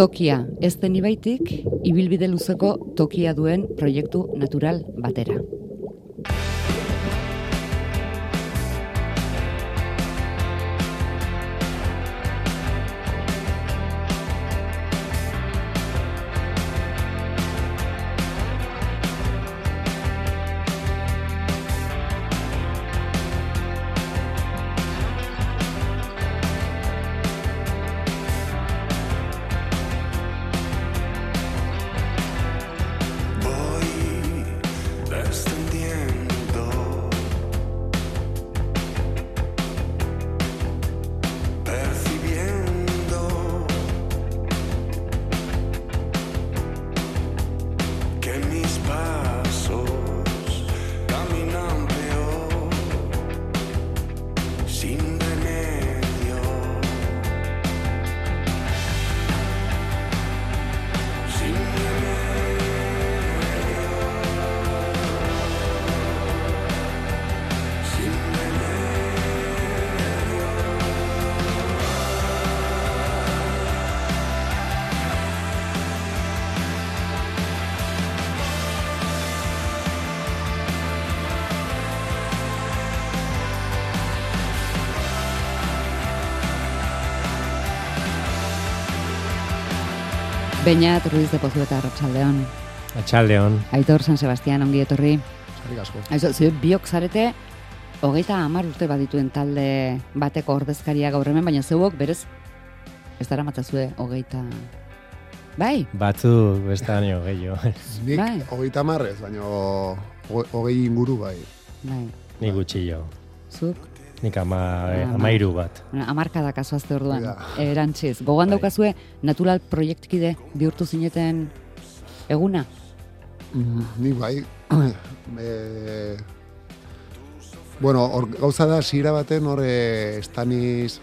Tokia, ez den ibaitik, ibilbide luzeko tokia duen proiektu natural batera. Beñat Ruiz de Pozu eta Arratsaldeon. Atxaldeon. Aitor San Sebastián ongi etorri. Eskerrik asko. Aizu, zu biok zarete hogeita hamar urte badituen talde bateko ordezkaria gaur hemen, baina zeuok berez ez dara matzazue hogeita... Bai, Batzu bestaino gehiago. Nik Bai. hogeita marrez, baina hoge- hogei inguru bai. bai, Ni gutxillo. zuk, Nik ama, eh, Ama. amairu bat. bueno, amarkada kasoazte orduan, Ja. erantziz. Gogoan Bai. daukazue natural proiektkide bihurtu zineten eguna? Mm, Nik bai. e, bueno, hor gauza da, zira baten hor estaniz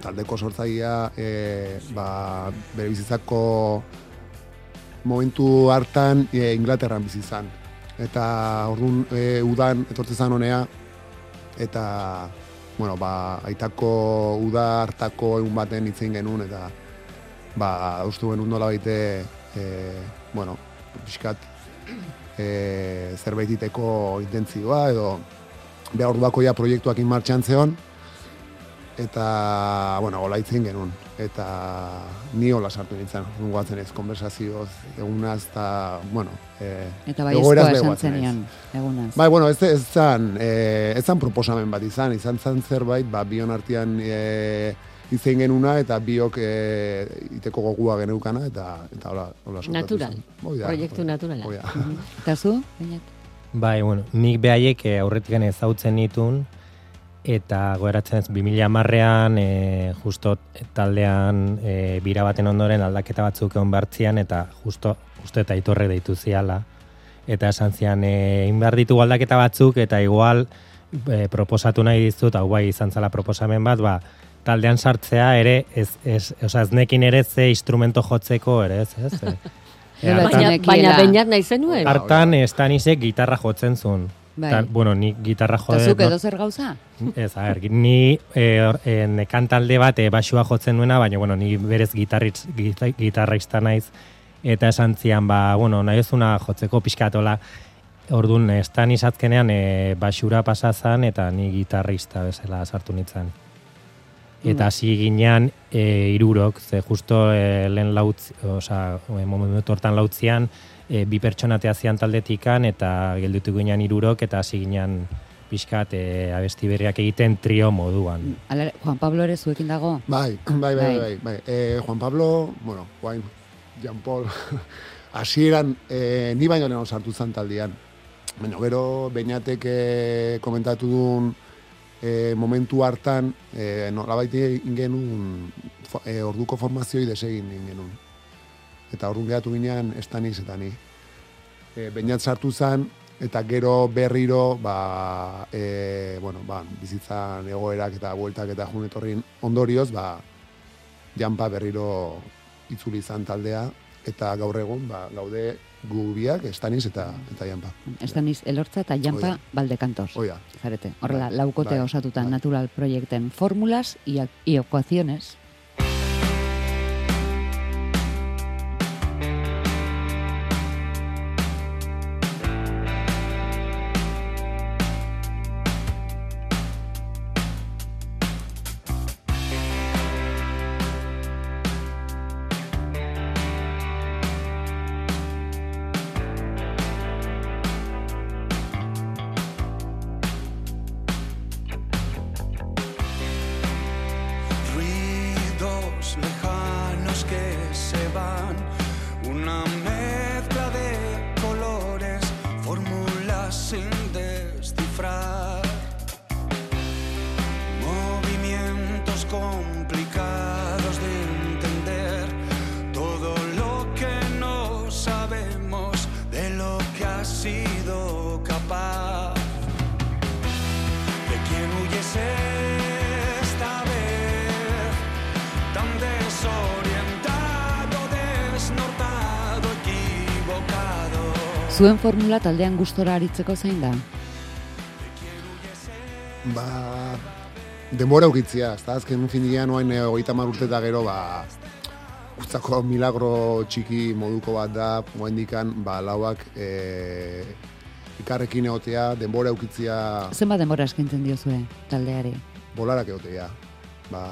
taldeko sortzaia e, ba, bere bizitzako momentu hartan e, Inglaterran bizi izan. Eta orduan e, udan etortzen zan honea eta bueno, ba, aitako uda hartako egun baten hitzein genuen eta ba, ustu genuen nola baite e, bueno, pixkat e, zerbait iteko intentzioa edo behar orduako ja proiektuak martxan zeon eta, bueno, hola itzen genuen. Eta ni hola sartu nintzen, nungoatzen ez, konversazioz, egunaz, eta, bueno, e, Eta bai egoeraz esan begoatzen zenion, egunaz. Bai, bueno, ez, ez zan, e, ez zan proposamen bat izan, izan zan zerbait, ba, bion artean e, izein genuna, eta biok e, iteko gogua geneukana, eta, eta hola, hola sortatu Natural. zen. Hoi da, Proiektu naturala. hoi da. Mhm. Eta zu, Beñat? Bai, bueno, nik behaiek eh, aurretik ezautzen nitun, eta goeratzen ez 2000 marrean, e, justo taldean e, bira baten ondoren aldaketa batzuk egon behartzian, eta justo, justo eta itorre deitu ziala. Eta esan zian, e, egin behar ditugu aldaketa batzuk, eta igual e, proposatu nahi dizut, hau bai izan zala proposamen bat, ba, taldean sartzea ere, ez, ez, oza, ez nekin ere ze instrumento jotzeko ere, ez, ez? E, Gero hartan- Baina, baina beinat nahi zenuen. Hartan Stanisek gitarra jotzen zuen. Bai. Ta, bueno, ni gitarra Eta jode... zuk edo zer gauza? Ez, a ber, ni e, or- e, nekan talde bat e, basua jotzen nuena, baina, bueno, ni berez gitarritz, gita, gitarraista naiz, eta esan zian, ba, bueno, nahi ezuna jotzeko pixkatola, Orduan, estan izatkenean e, basura pasazan eta ni gitarrista bezala sartu nintzen. Eta hasi ginean e, irurok, ze justo e, lehen lautz, oza, e, momentu hortan lautzian, e, bi pertsonatea zian taldetikan eta gelditu ginean irurok eta hasi ginean pixkat e, abesti berriak egiten trio moduan. Hala, Juan Pablo ere zuekin dago? Bai, bai, bai, Bai. bai. bai. E, Juan Pablo, bueno, guain, Jean Paul, hasieran e, ni baino lehen sartu zen taldean. Baina gero, beinatek e, komentatu duen e, momentu hartan, e, nolabait fo- e, orduko formazioi desegin egin genuen. Eta orduan gehatu ginean estaniz eta ni. E, Beinat sartu zen, eta gero berriro, ba, e, bueno, ba, bizitzan egoerak eta bueltak eta jun etorrin ondorioz, ba, janpa berriro itzuli izan taldea, eta gaur egun, ba, gaude gu biak, estaniz eta, eta janpa. Estaniz elortza eta jampa baldekantos. Oia, Zarete, horrela, Bai, laukote bai, osatuta bai. natural proiekten fórmulas y, y ecuaciones. Zuen formula taldean gustora aritzeko zein da? Ba, denbora ukitzia, ez da, azken finian oain eh, hogeita hamar urte eta gero, ba, guztako milagro txiki moduko bat da, oain dikan, ba, lauak e, ikarrekin egotea, denbora ukitzia Zenbat denbora eskintzen diozue taldeari? bolarak egotea. Ba,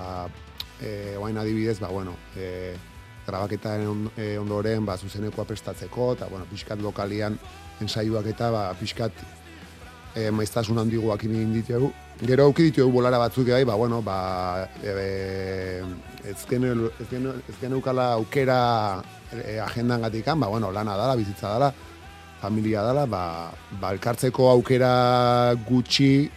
e, oain adibidez, ba, bueno, e, grabaketaren on- e, ondoren, ba, zuzenekoa prestatzeko, eta, bueno, pixkat lokalian ensaioak eta, ba, pixkat e, maiztasun handiguak egin ditugu. Gero auki ditugu bolara batzuk bai, ba, bueno, ba, e, ez gene- ez gene- ez geneukala aukera e, agendan gatikan, ba, bueno, lana dala, bizitza dala, familia dala, ba, ba elkartzeko aukera gutxi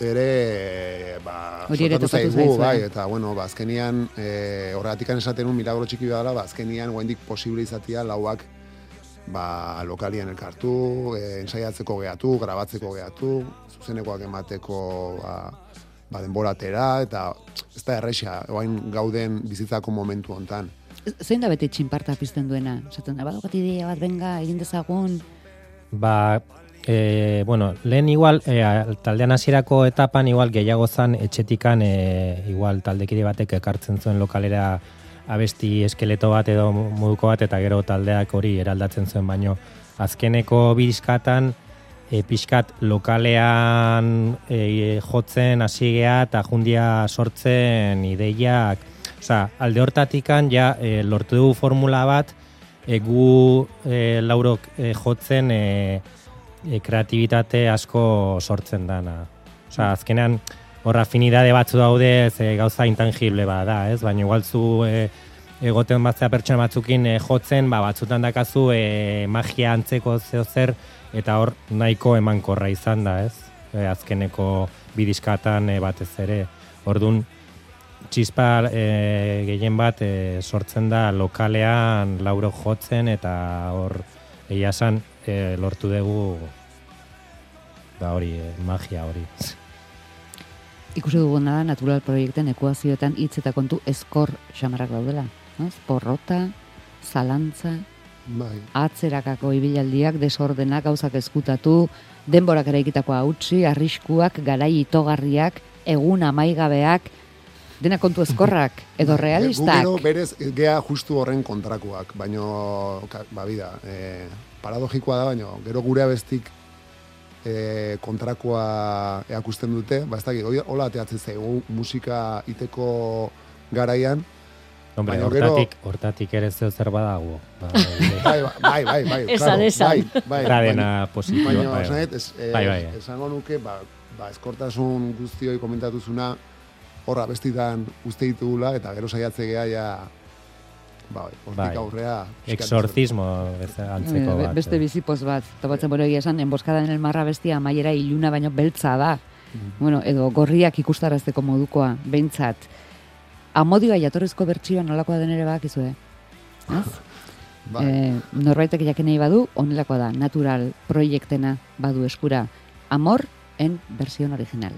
ere ba, Hori ere sortatu zaigu, bai, eta bueno, ba, azkenian e, horregatikan esaten un milagro txiki dela, ba, azkenian oraindik posible izatia lauak ba, lokalian elkartu, e, ensaiatzeko gehatu, grabatzeko gehatu, zuzenekoak emateko ba, ba, denboratera, eta ez da erresa, oain gauden bizitzako momentu hontan. Zein da beti txinparta pizten duena? Esaten da, badokat ideia bat, benga, egin dezagun, Ba, e, bueno, lehen igual, e, taldean hasierako etapan igual gehiago zan etxetikan e, igual taldekide batek ekartzen zuen lokalera abesti eskeleto bat edo moduko bat eta gero taldeak hori eraldatzen zuen. Baino azkeneko bizkatan e, pixkat lokalean e, jotzen hasi gea eta jundia sortzen ideiak. Osa, alde hortatikan ja e, lortu dugu formula bat e, gu e, laurok e, jotzen e, e, kreatibitate asko sortzen dana. Osa, azkenean hor afinidade batzu daude ze gauza intangible bat da, ez? Baina igual zu e, egoten batzea pertsona batzukin e, jotzen, ba, batzutan dakazu e, magia antzeko zeo zer, eta hor nahiko emankorra izan da, ez? E, azkeneko bidiskatan e, batez ere. Ordun txispa e, gehien bat e, sortzen da lokalean lauro jotzen eta hor egia e, lortu dugu ba hori, e, magia hori. ikusi duguna da natural proiekten ekuazioetan hitz eta kontu eskor xamarrak daudela. Ez? Porrota, zalantza, Bai, atzerakako ibilaldiak, desordenak, gauzak eskutatu, denborak eraikitakoa utzi, arriskuak, garai itogarriak, egun amaigabeak, dena kontu eskorrak, edo realistak. Gero berez gea justu horren kontrakoak, baino ka- ba bida, e, paradogikoa da baino gero gure abestik e, kontrakoa eakusten dute, ba ez dakit, hola ateatzen zaigu musika iteko garaian, Hombre, Baina gero- hortatik, hortatik ere zeo zer badago. Ba, bai, bai, bai, bai, Esan, claro, esan. bai, bai, Gradena positiboa. Baina, bai, esan dut, es, eh, Bai, bai. esango nuke, ba, ba, eskortasun guztioi komentatuzuna, horra bestitan uste ditugula, eta gero saiatze gea, ja, ba, hortik Bai. aurrea. Exorcismo antzeko Be- bat. Beste eh. bizipoz bat, topatzen bero egia esan, enboskada en el marra bestia amaiera iluna baino beltza da. Bueno, edo gorriak ikustarazteko modukoa, behintzat. Amodioa jatorrizko bertsioa nolakoa den ere bakizue. Ez? Bai. Eh, norbaitek jakin nahi badu, onelakoa da, natural proiektena badu eskura. Amor en versión original.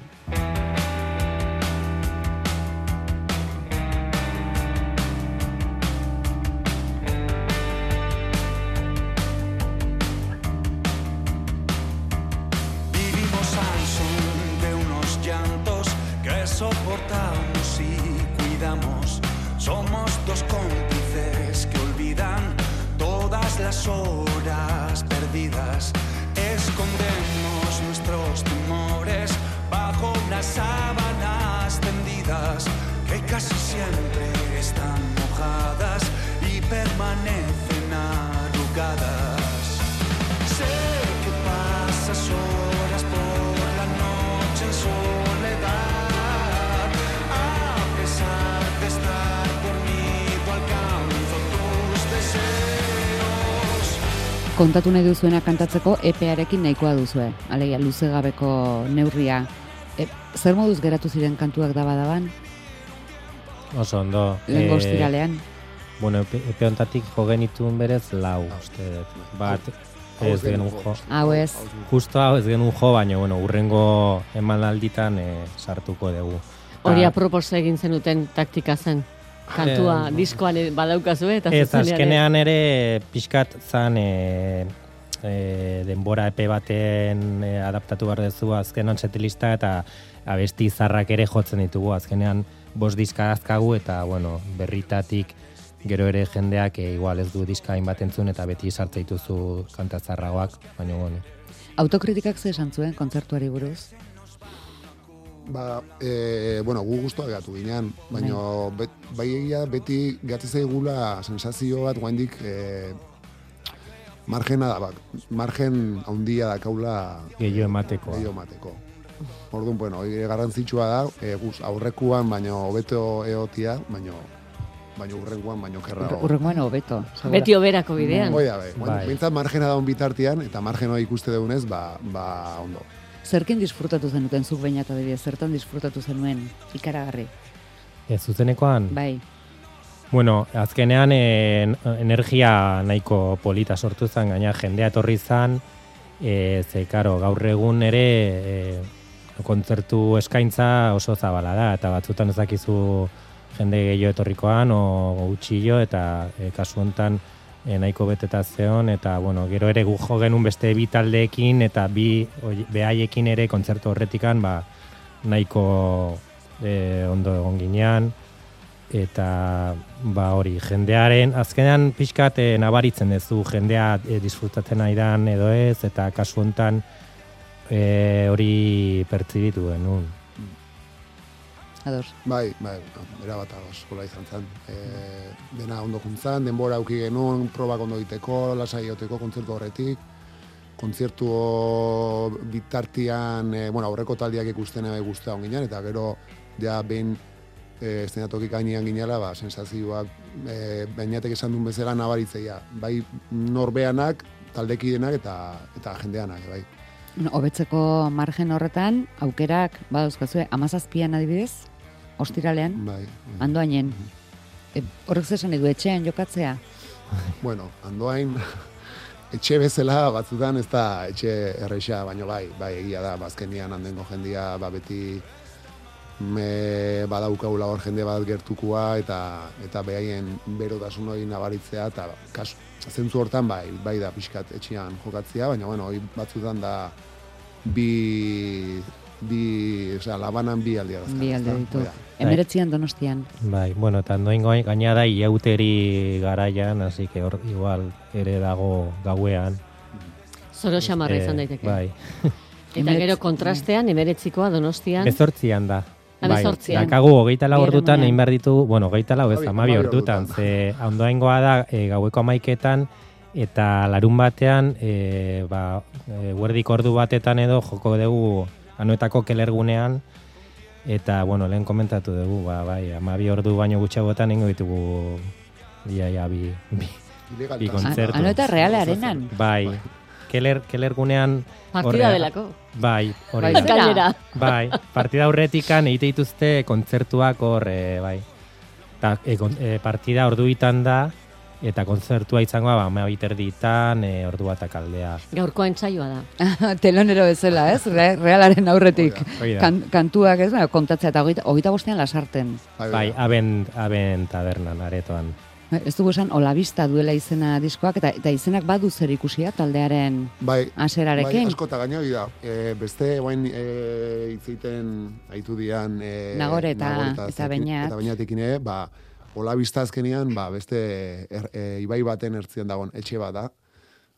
Soportamos y cuidamos. Somos dos cómplices que olvidan todas las horas perdidas. Escondemos nuestros temores bajo unas sábanas tendidas que casi siempre están kontatu nahi duzuena kantatzeko epearekin nahikoa duzue. Alegia, luze gabeko neurria. E, zer moduz geratu ziren kantuak daba daban, Oso ondo. lehen eh, ostiralean? Bueno, epe, epe hontatik jo genituen berez lau, uste. Bat, ez genuen jo. Hau ez. Justo hau ez genuen jo, baina, bueno, urrengo emanalditan e, sartuko dugu. Hori apropos egin zenuten taktika zen. Kantua Eh, diskoan badaukazue eta Ez, ere. azkenean ere pixkat zan e, e, denbora epe baten e, adaptatu behar duzu azkenan setlista eta abesti zarrak ere jotzen ditugu azkenean bost diska azkagu eta bueno, berritatik gero ere jendeak e, igual ez du diska hainbat entzun eta beti sartze dituzu kanta zarragoak, baina bueno. Autokritikak ze esan zuen kontzertuari buruz? Ba, e, bueno, gu guztua gatu ginean, baina bet, bai egia beti gatzen zaigula sensazio bat guaindik e, margena da, bak, margen handia da kaula Gehiago emateko. gehiago emateko. Orduan, bueno, garrantzitsua da, e, guz, aurrekuan, baino hobeto eotia, baino baino urrengoan, baino kerrago. Urrengoan hobeto. Beti oberako bidean. Hoi da, be, Bai. bintzat margena da on bitartean, eta margen hori ikuste dugunez, ba, ba ondo. Zerkin disfrutatu zenuten zuk bainat adibidez, zertan disfrutatu zenuen ikaragarri? Ez zuzenekoan? Bai, Bueno, azkenean en, energia nahiko polita sortu zen, gaina jendea etorri zen, e, ze, karo, gaur egun ere e, kontzertu eskaintza oso zabala da, eta batzutan ez dakizu jende gehiago etorrikoan, o gutxillo, eta e, kasu honetan e, nahiko beteta zeon, eta bueno, gero ere gu jo genuen beste bi taldeekin, eta bi behaiekin ere kontzertu horretikan, ba, nahiko e, ondo egon ginean, eta ba hori jendearen azkenean pixkat e, nabaritzen duzu jendea e, disfrutatzen aidan edo ez eta kasu hontan e, hori pertsibitu genuen. Ados. Bai, bai, era bat ados, hola izan zen. E, dena ondo juntzan, denbora auki genuen, probak ondo egiteko, lasai egoteko kontzertu horretik. Kontzertu bitartian, e, bueno, aurreko taldiak ikusten ebe guztia on ginen, eta gero, ja, behin e, estenatokik gainean ginela, ba, sensazioak, e, bainatek esan duen bezala nabaritzeia. Bai, norbeanak, taldekidenak eta eta jendeanak, bai. Hobetzeko margen horretan, aukerak, badauzkazue, amazazpian adibidez, ostiralean, Bai. bai. andoainen. E, horrek zesan edu etxean jokatzea? Bueno, andoain etxe bezala batzutan ez da etxe erresa, baino bai, bai egia da, bazkenian handengo jendia ba beti me badaukagula hor jende bat gertukua eta eta behaien berotasun hori nabaritzea eta kasu zentzu hortan bai, bai da pixkat etxean jokatzea, baina bueno, hori batzutan da bi bi, osea, labanan bi aldia dazkar. Bi alde ezta? ditu. Da. Emeretzian donostian. Bai, bueno, eta noingo gaina da iauteri garaian, así que hor igual ere dago gauean. Zoro xamarra Eh, izan daiteke. Bai. Eta gero kontrastean, emeretzikoa donostian. Bezortzian da. Ah, Bai, dakagu hogeita lau ordutan egin behar ditugu, bueno, hogeita lau ez, amabi ordutan, ze ondoaingoa da e, gaueko amaiketan, eta larun batean, e, ba, e, ordu batetan edo joko dugu anuetako kelergunean, eta, bueno, lehen komentatu dugu, ba, bai, amabi ordu baino gutxagotan ingo ditugu, ia, ia, bi, bi. Bi kontzertu. Ano eta reale arenan. bai, keler, kelergunean, Partida delako. bai, hori Bai, da. zera. Gainera. Bai, partida aurretikan egite dituzte kontzertuak hor, e, bai. Ta, e, e, partida orduitan da, eta kontzertua izango ba, ama biterditan, e, ordu batak aldea. Gaurkoa entsaioa da. Telonero bezala, ez? Re- Realaren aurretik. Hori da. Kan, kantuak ez, kontatzea eta hogeita, hogeita bostean lasarten. Bai, Bai, bai. aben, aben tabernan, aretoan. Ez dugu esan, olabista duela izena diskoak, eta, eta izenak badu zer ikusia taldearen Bai, aserarekin. Bai, asko eta gaina hori da. E, beste, guain e, itzeiten aitu dian... E, Nagore eta- Nagore eta zekin- Beñat. Eta bainatekin ere, ba, hola bizta azkenian, ba, beste er, e, ibai baten ertzien dagoen etxe bat da,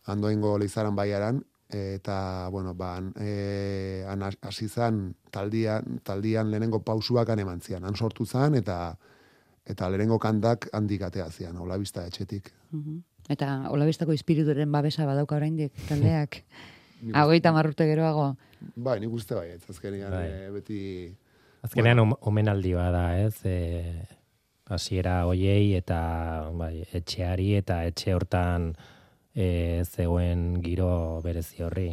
andoengo leizaran baiaran, eta, bueno, ba, han, e, han has- hasi zan taldian, taldian lehenengo pausuak han eman zian. Han sortu zan, eta eta lehenengo kantak handik atea zian, hola bizta etxetik. Mhm. Eta olabistako espirituren babesa badauka oraindik taldeak. Nik Hagoita marrute geroago. Bai, nik uste bai, ez azkenean Bai. e, beti... Azkenean bueno. omenaldi bada, ez? E, hasiera hoiei eta bai, etxeari eta etxe hortan e, zegoen giro berezi horri.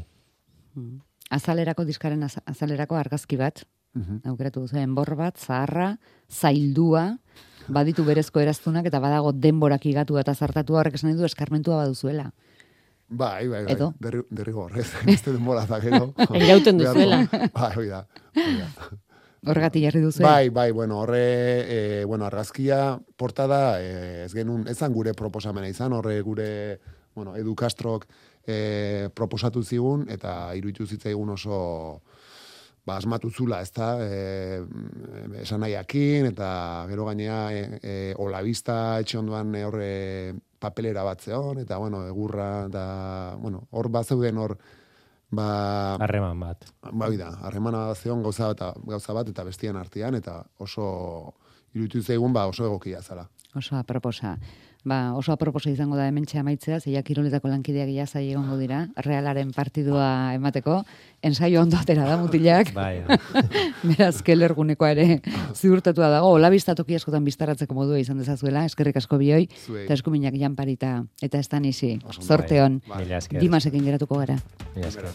Azalerako diskaren az- azalerako argazki bat, Mhm. aukeratu duzu, enbor bat, zaharra, zaildua, baditu berezko eraztunak, eta badago denborak igatu eta zartatu horrek esan du eskarmentua baduzuela. Bai, bai, bai. Edo? Derri, derrigor, ez? Beste denbora da gero. Irauten duzuela. Bai, hoi da. Horregatik jarri duzu. Bai, bai, bueno, horre, e, bueno, argazkia portada, e, ez genuen, ezan gure proposamena izan, horre gure, bueno, Edu Castrok e, proposatu zigun, eta iruditu zitzaigun oso, ba, asmatu zula, ez da, e, esan nahiakin, eta gero gainea, e, e, olabista etxe ondoan horre papelera bat zeon, eta, bueno, egurra, eta, bueno, hor bat zeuden hor, ba, Harreman bat. ba, da, harremana zeon gauza bat, gauza bat eta bestien artean, eta oso iruditu zaigun ba oso egokia zala. Oso aproposa. Ba, oso aproposa izango da hementxe amaitzea, zeia kiroletako lankideak ia zai egongo dira, realaren partidua emateko, ensaio ondo atera da mutilak, Bai, beraz kelergunekoa ere ziurtatua dago, hola biztatoki askotan biztaratzeko modua izan dezazuela, eskerrik asko bioi, eta eskuminak janparita, eta ez izi, Oso ondo, zorte hon, bai. Dimasekin geratuko gara. Mila esker.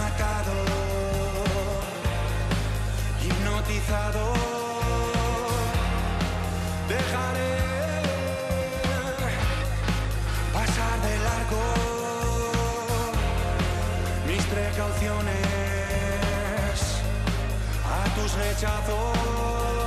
Aclimatado, hipnotizado. Dejaré pasar de largo mis precauciones a tus rechazos.